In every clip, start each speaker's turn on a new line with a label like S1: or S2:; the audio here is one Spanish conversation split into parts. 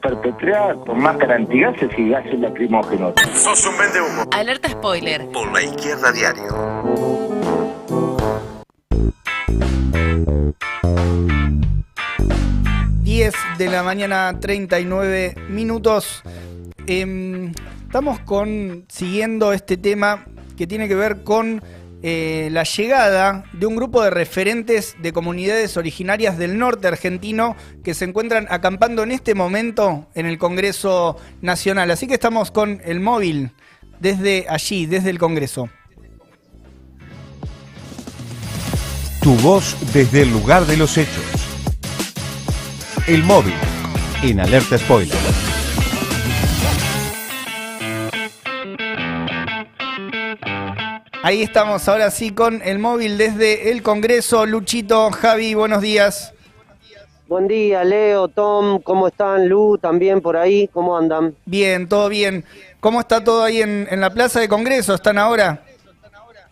S1: perpetrar con máscara antigases y gases lacrimógenos.
S2: Sos un vende humo.
S3: Alerta spoiler.
S2: Por la izquierda diario.
S4: de la mañana, 39 minutos. Em, estamos con siguiendo este tema que tiene que ver con eh, la llegada de un grupo de referentes de comunidades originarias del norte argentino que se encuentran acampando en este momento en el Congreso Nacional. Así que estamos con el móvil desde allí, desde el Congreso.
S5: Tu voz desde el lugar de los hechos. El móvil en alerta spoiler.
S4: Ahí estamos ahora sí con el móvil desde el Congreso. Luchito, Javi, buenos días.
S6: Buen día, Leo, Tom, ¿cómo están? Lu, también por ahí, ¿cómo andan?
S4: Bien, todo bien. ¿Cómo está todo ahí en, la Plaza de Congreso? ¿Están ahora?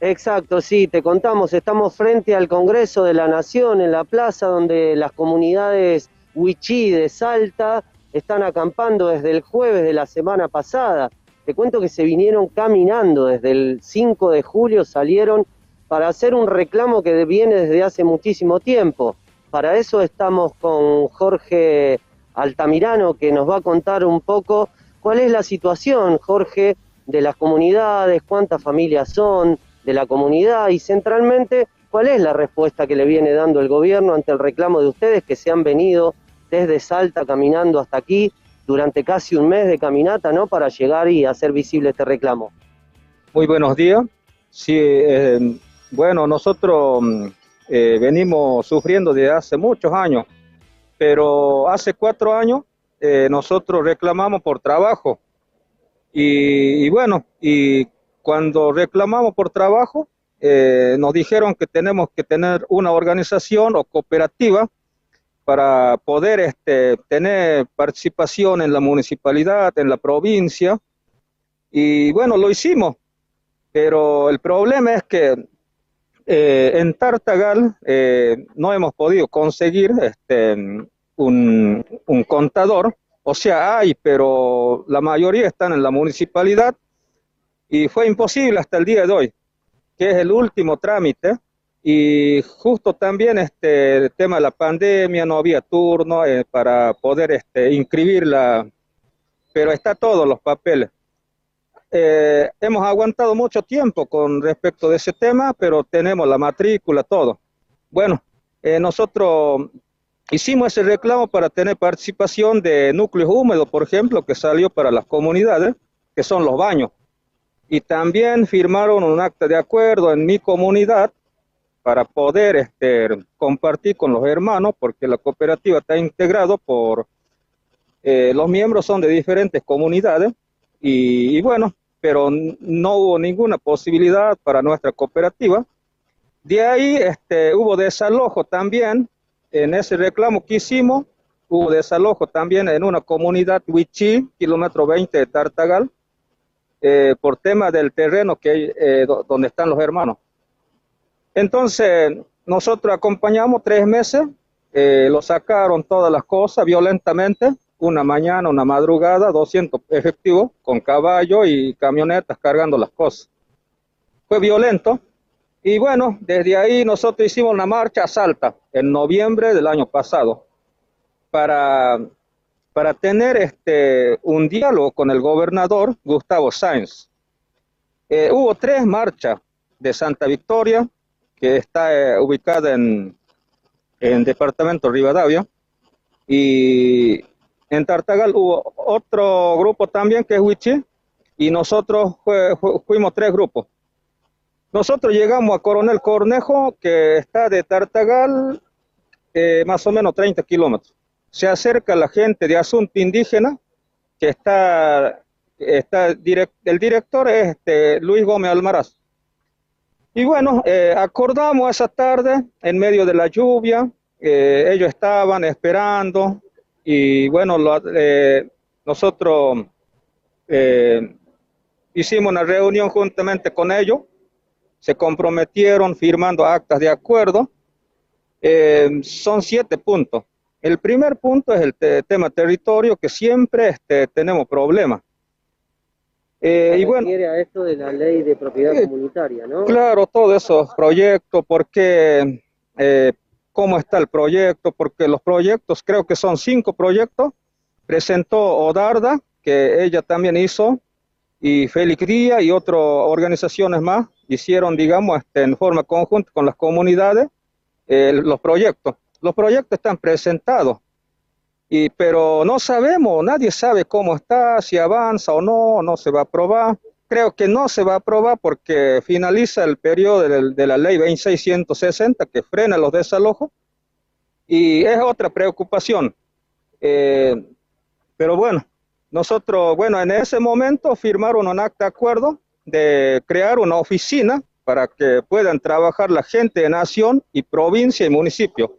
S6: Exacto, sí, te contamos, estamos frente al Congreso de la Nación, en la plaza donde las comunidades Huichí de Salta están acampando desde el jueves de la semana pasada. Te cuento que se vinieron caminando desde el 5 de julio, salieron para hacer un reclamo que viene desde hace muchísimo tiempo. Para eso estamos con Jorge Altamirano, que nos va a contar un poco cuál es la situación, Jorge, de las comunidades, cuántas familias son de la comunidad y centralmente cuál es la respuesta que le viene dando el gobierno ante el reclamo de ustedes que se han venido desde Salta caminando hasta aquí durante casi un mes de caminata, ¿no? Para llegar y hacer visible este reclamo.
S7: Muy buenos días. Sí, eh, bueno, nosotros mm, eh, venimos sufriendo desde hace muchos años, pero hace cuatro años eh, nosotros reclamamos por trabajo. Y, bueno, y cuando reclamamos por trabajo, nos dijeron que tenemos que tener una organización o cooperativa para poder este, tener participación en la municipalidad, en la provincia. Y bueno, lo hicimos, pero el problema es que eh, en Tartagal eh, no hemos podido conseguir este, un, un, contador, o sea, hay, pero la mayoría están en la municipalidad y fue imposible hasta el día de hoy, que es el último trámite y justo también este tema de la pandemia, no había turno eh, para poder este, inscribirla, pero está todos los papeles. Eh, hemos aguantado mucho tiempo con respecto de ese tema, pero tenemos la matrícula, todo. Bueno, eh, nosotros hicimos ese reclamo para tener participación de núcleos húmedos, por ejemplo, que salió para las comunidades, que son los baños. Y también firmaron un acta de acuerdo en mi comunidad para poder este, compartir con los hermanos, porque la cooperativa está integrado por, eh, los miembros son de diferentes comunidades y, bueno, pero no hubo ninguna posibilidad para nuestra cooperativa. De ahí este, hubo desalojo también, en ese reclamo que hicimos, hubo desalojo también en una comunidad Huichí, kilómetro 20 de Tartagal, eh, por tema del terreno que, eh, donde están los hermanos. Entonces, nosotros acompañamos tres meses, eh, lo sacaron todas las cosas violentamente, una mañana, una madrugada, 200 efectivos con caballo y camionetas cargando las cosas. Fue violento y bueno, desde ahí nosotros hicimos una marcha a Salta en noviembre del año pasado para, para tener este, un diálogo con el gobernador Gustavo Sáenz. Eh, hubo tres marchas de Santa Victoria, que está eh, ubicada en, el departamento Rivadavia. Y en Tartagal hubo otro grupo también que es Huichi, y nosotros fuimos tres grupos. Nosotros llegamos a Coronel Cornejo, que está de Tartagal eh, más o menos 30 kilómetros. Se acerca la gente de Asunto Indígena, que está, está el director es este, Luis Gómez Almaraz. Y bueno, eh, acordamos esa tarde, en medio de la lluvia, eh, ellos estaban esperando y bueno, eh, nosotros hicimos una reunión juntamente con ellos, se comprometieron firmando actas de acuerdo, son siete puntos. el primer punto es el te- tema territorio, que siempre este, tenemos problemas. Eh, y bueno,
S6: a esto de la ley de propiedad comunitaria, ¿no?
S7: Claro, todos esos proyectos, porque eh, cómo está el proyecto, porque los proyectos, creo que son cinco proyectos, presentó Odarda, que ella también hizo, y Félix Díaz y otras organizaciones más hicieron, digamos, este, en forma conjunta con las comunidades eh, los proyectos. Los proyectos están presentados, y, pero no sabemos, nadie sabe cómo está, si avanza o no, no se va a aprobar. Creo que no se va a aprobar porque finaliza el periodo de, de la ley 2660 que frena los desalojos y es otra preocupación. Eh, pero bueno, nosotros, bueno, en ese momento firmaron un acta de acuerdo de crear una oficina para que puedan trabajar la gente de nación y provincia y municipio.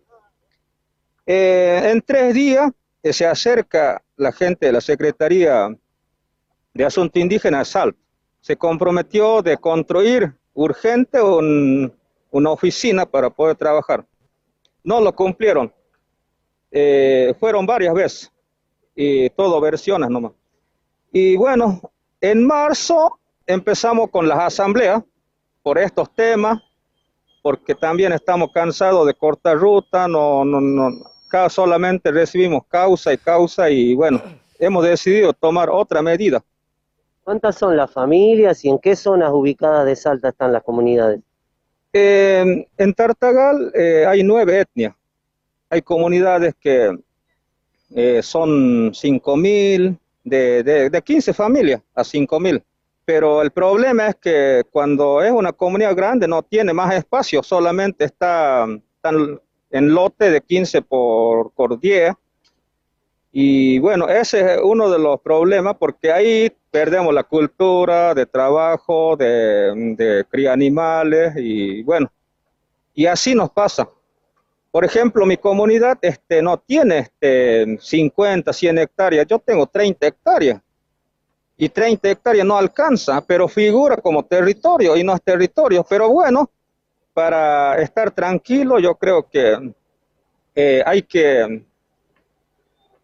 S7: Eh, en tres días eh, se acerca la gente de la Secretaría de Asuntos Indígenas Salto. Se comprometió de construir urgente un- una oficina para poder trabajar. No lo cumplieron. Eh, fueron varias veces y todo versiones nomás. Y bueno, en marzo empezamos con las asambleas por estos temas, porque también estamos cansados de cortar ruta, no, no, no, solamente recibimos causa y causa y bueno, hemos decidido tomar otra medida.
S6: ¿Cuántas son las familias y en qué zonas ubicadas de Salta están las comunidades?
S7: Eh, en Tartagal eh, hay nueve etnias. Hay comunidades que eh, son 5.000, de, de, de 15 familias a 5.000. Pero el problema es que cuando es una comunidad grande no tiene más espacio, solamente está, están en lote de 15 por, 10. Y bueno, ese es uno de los problemas porque ahí perdemos la cultura de trabajo, de, de cría animales y bueno, y así nos pasa. Por ejemplo, mi comunidad este, no tiene este, 50, 100 hectáreas, yo tengo 30 hectáreas y 30 hectáreas no alcanza, pero figura como territorio y no es territorio. Pero bueno, para estar tranquilo, yo creo que eh, hay que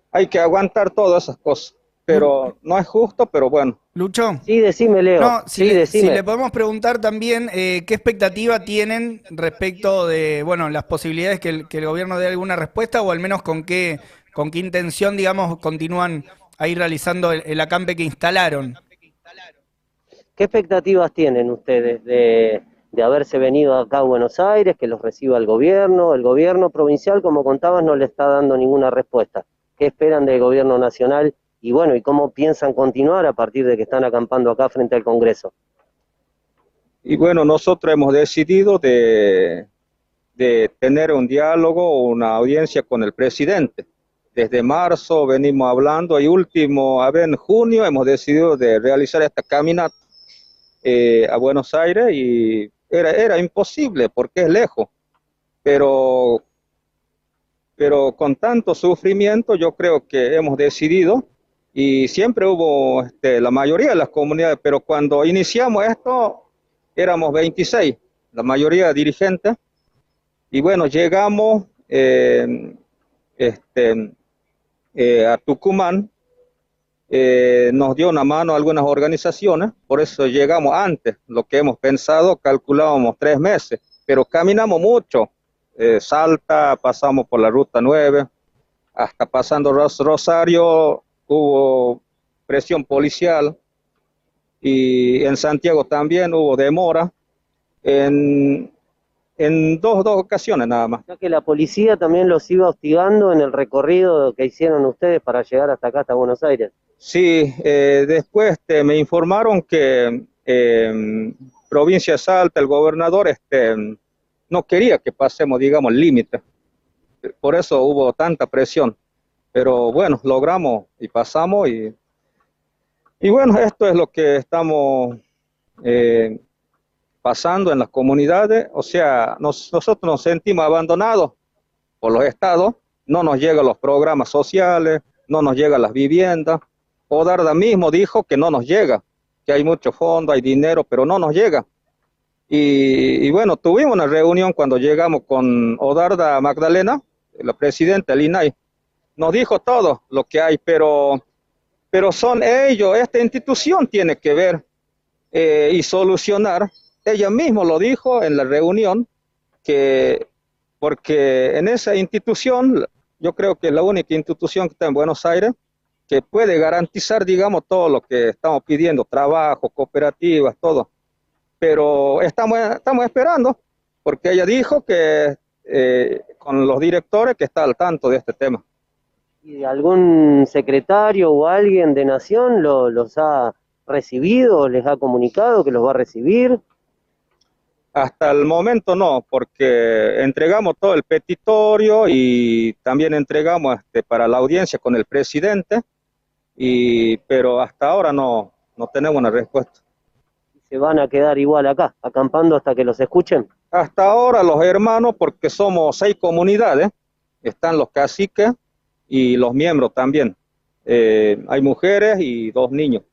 S7: hay que aguantar todas esas cosas. Pero no es justo, pero bueno.
S4: Lucho.
S6: Sí, decime, Leo.
S4: No, si,
S6: sí,
S4: le,
S6: decime.
S4: si le podemos preguntar también eh, qué expectativa tienen respecto de, bueno, las posibilidades que el, que el gobierno dé alguna respuesta o al menos con qué, con qué intención, digamos, continúan ahí realizando el, el acampe que instalaron.
S6: ¿Qué expectativas tienen ustedes de, de haberse venido acá a Buenos Aires, que los reciba el gobierno? El gobierno provincial, como contabas, no le está dando ninguna respuesta. ¿Qué esperan del gobierno nacional? Y bueno, ¿y cómo piensan continuar a partir de que están acampando acá frente al Congreso?
S7: Y bueno, nosotros hemos decidido de, tener un diálogo, una audiencia con el presidente. Desde marzo venimos hablando y último, a ver, en junio hemos decidido de realizar esta caminata eh, a Buenos Aires y era, era imposible porque es lejos, pero, pero con tanto sufrimiento yo creo que hemos decidido y siempre hubo este, la mayoría de las comunidades, pero cuando iniciamos esto éramos 26, la mayoría dirigentes, y bueno, llegamos eh, este, eh, a Tucumán, eh, nos dio una mano algunas organizaciones, por eso llegamos antes, lo que hemos pensado, calculábamos tres meses, pero caminamos mucho, eh, Salta, pasamos por la ruta 9, hasta pasando Ros Rosario, hubo presión policial y en Santiago también hubo demora en, en dos, dos ocasiones nada más.
S6: Ya que la policía también los iba hostigando en el recorrido que hicieron ustedes para llegar hasta acá, hasta Buenos Aires.
S7: Sí, eh, después este, me informaron que eh, provincia Salta, el gobernador, este, no quería que pasemos, digamos, el límite. Por eso hubo tanta presión. Pero bueno, logramos y pasamos y, y bueno, esto es lo que estamos eh, pasando en las comunidades. O sea, nos, nosotros nos sentimos abandonados por los estados, no nos llegan los programas sociales, no nos llegan las viviendas. Odarda mismo dijo que no nos llega, que hay mucho fondo, hay dinero, pero no nos llega. Y, y bueno, tuvimos una reunión cuando llegamos con Odarda Magdalena, la presidenta del INAI, nos dijo todo lo que hay, pero, pero son ellos, esta institución tiene que ver eh, y solucionar. Ella misma lo dijo en la reunión, que porque en esa institución, yo creo que es la única institución que está en Buenos Aires, que puede garantizar, digamos, todo lo que estamos pidiendo, trabajo, cooperativas, todo. Pero estamos, estamos esperando, porque ella dijo que eh, con los directores que está al tanto de este tema.
S6: ¿Y algún secretario o alguien de Nación lo, los ha recibido, les ha comunicado que los va a recibir?
S7: Hasta el momento no, porque entregamos todo el petitorio y también entregamos este, para la audiencia con el presidente, y, pero hasta ahora no, no tenemos una respuesta.
S6: ¿Se van a quedar igual acá, acampando hasta que los escuchen?
S7: Hasta ahora los hermanos, porque somos seis comunidades, están los caciques y los miembros también. Eh, hay mujeres y dos niños.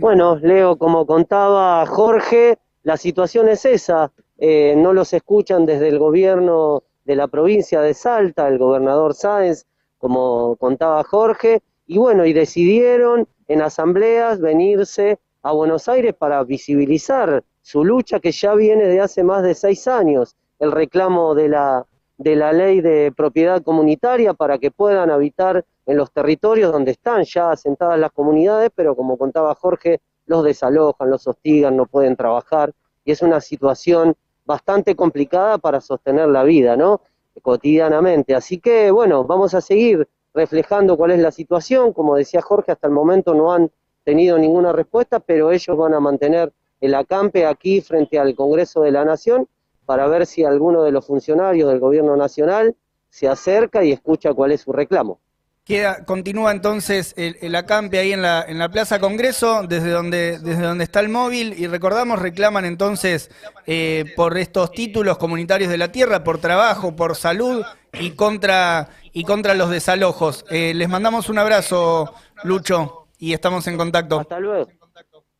S6: Bueno, Leo, como contaba Jorge, la situación es esa. Eh, no los escuchan desde el gobierno de la provincia de Salta, el gobernador Sáenz, como contaba Jorge, y bueno, y decidieron en asambleas venirse a Buenos Aires para visibilizar su lucha que ya viene de hace más de seis años, el reclamo de la, de la ley de propiedad comunitaria para que puedan habitar en los territorios donde están ya asentadas las comunidades, pero como contaba Jorge, los desalojan, los hostigan, no pueden trabajar, y es una situación bastante complicada para sostener la vida, ¿no? Cotidianamente. Así que, bueno, vamos a seguir reflejando cuál es la situación. Como decía Jorge, hasta el momento no han tenido ninguna respuesta, pero ellos van a mantener el acampe aquí frente al Congreso de la Nación para ver si alguno de los funcionarios del Gobierno Nacional se acerca y escucha cuál es su reclamo.
S4: Queda, continúa entonces el, acampe ahí en la, en la Plaza Congreso, desde donde, desde donde está el móvil, y recordamos, reclaman entonces eh, por estos títulos comunitarios de la tierra, por trabajo, por salud y contra, y contra los desalojos. Eh, les mandamos un abrazo, Lucho, y estamos en contacto.
S6: Hasta luego.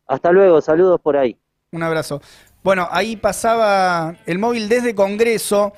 S6: Hasta luego, saludos por ahí.
S4: Un abrazo. Bueno, ahí pasaba el móvil desde Congreso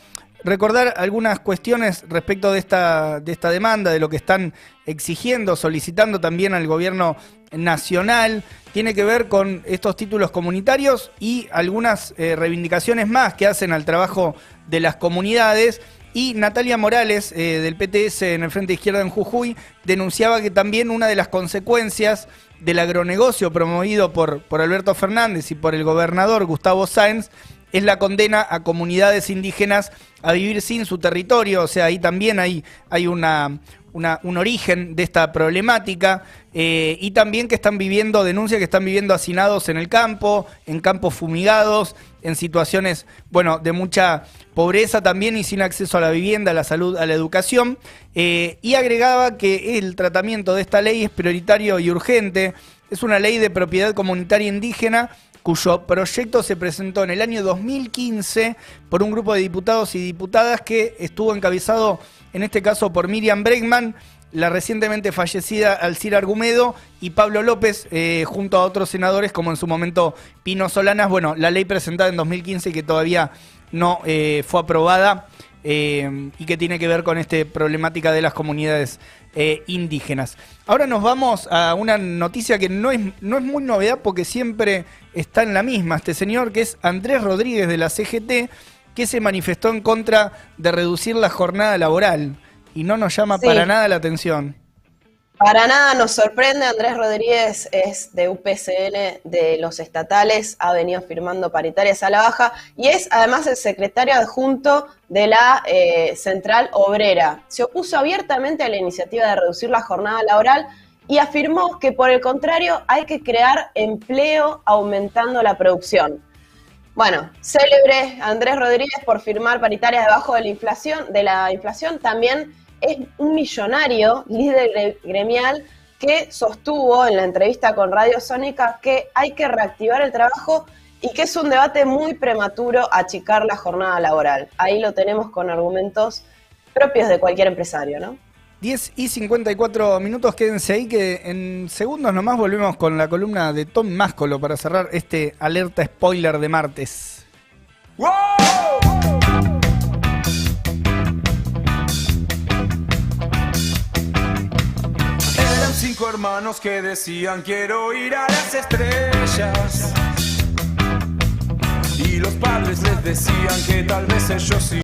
S4: recordar algunas cuestiones respecto de esta, de esta demanda, de lo que están exigiendo, solicitando también al gobierno nacional. Tiene que ver con estos títulos comunitarios y algunas eh, reivindicaciones más que hacen al trabajo de las comunidades. Y Natalia Morales, eh, del PTS en el Frente Izquierda en Jujuy, denunciaba que también una de las consecuencias del agronegocio promovido por, por Alberto Fernández y por el gobernador Gustavo Sáenz es la condena a comunidades indígenas a vivir sin su territorio, o sea, ahí también hay, hay una, un origen de esta problemática eh, y también que están viviendo, denuncia que están viviendo hacinados en el campo, en campos fumigados, en situaciones, bueno, de mucha pobreza también y sin acceso a la vivienda, a la salud, a la educación. Eh, y agregaba que el tratamiento de esta ley es prioritario y urgente. Es una ley de propiedad comunitaria indígena cuyo proyecto se presentó en el año 2015 por un grupo de diputados y diputadas que estuvo encabezado, en este caso, por Miriam Bregman, la recientemente fallecida Alcira Argumedo y Pablo López, eh, junto a otros senadores, como en su momento Pino Solanas. Bueno, la ley presentada en 2015 y que todavía no eh, fue aprobada eh, y que tiene que ver con esta problemática de las comunidades indígenas. Ahora nos vamos a una noticia que no es, no es muy novedad porque siempre está en la misma, este señor que es Andrés Rodríguez de la CGT, que se manifestó en contra de reducir la jornada laboral y no nos llama para nada la atención.
S3: Para nada nos sorprende, Andrés Rodríguez es de UPCN de los estatales, ha venido firmando paritarias a la baja y es además el secretario adjunto de la eh, Central Obrera. Se opuso abiertamente a la iniciativa de reducir la jornada laboral y afirmó que por el contrario hay que crear empleo aumentando la producción. Bueno, célebre Andrés Rodríguez por firmar paritarias debajo de la inflación, de la inflación, también es un millonario, líder gremial, que sostuvo en la entrevista con Radio Sónica que hay que reactivar el trabajo y que es un debate muy prematuro achicar la jornada laboral. Ahí lo tenemos con argumentos propios de cualquier empresario, ¿no?
S4: 10 y 54 minutos, quédense ahí que en segundos nomás volvemos con la columna de Tom Máscolo para cerrar este alerta spoiler de martes.
S8: Cinco hermanos que decían quiero ir a las estrellas. Y los padres les decían que tal vez ellos sí.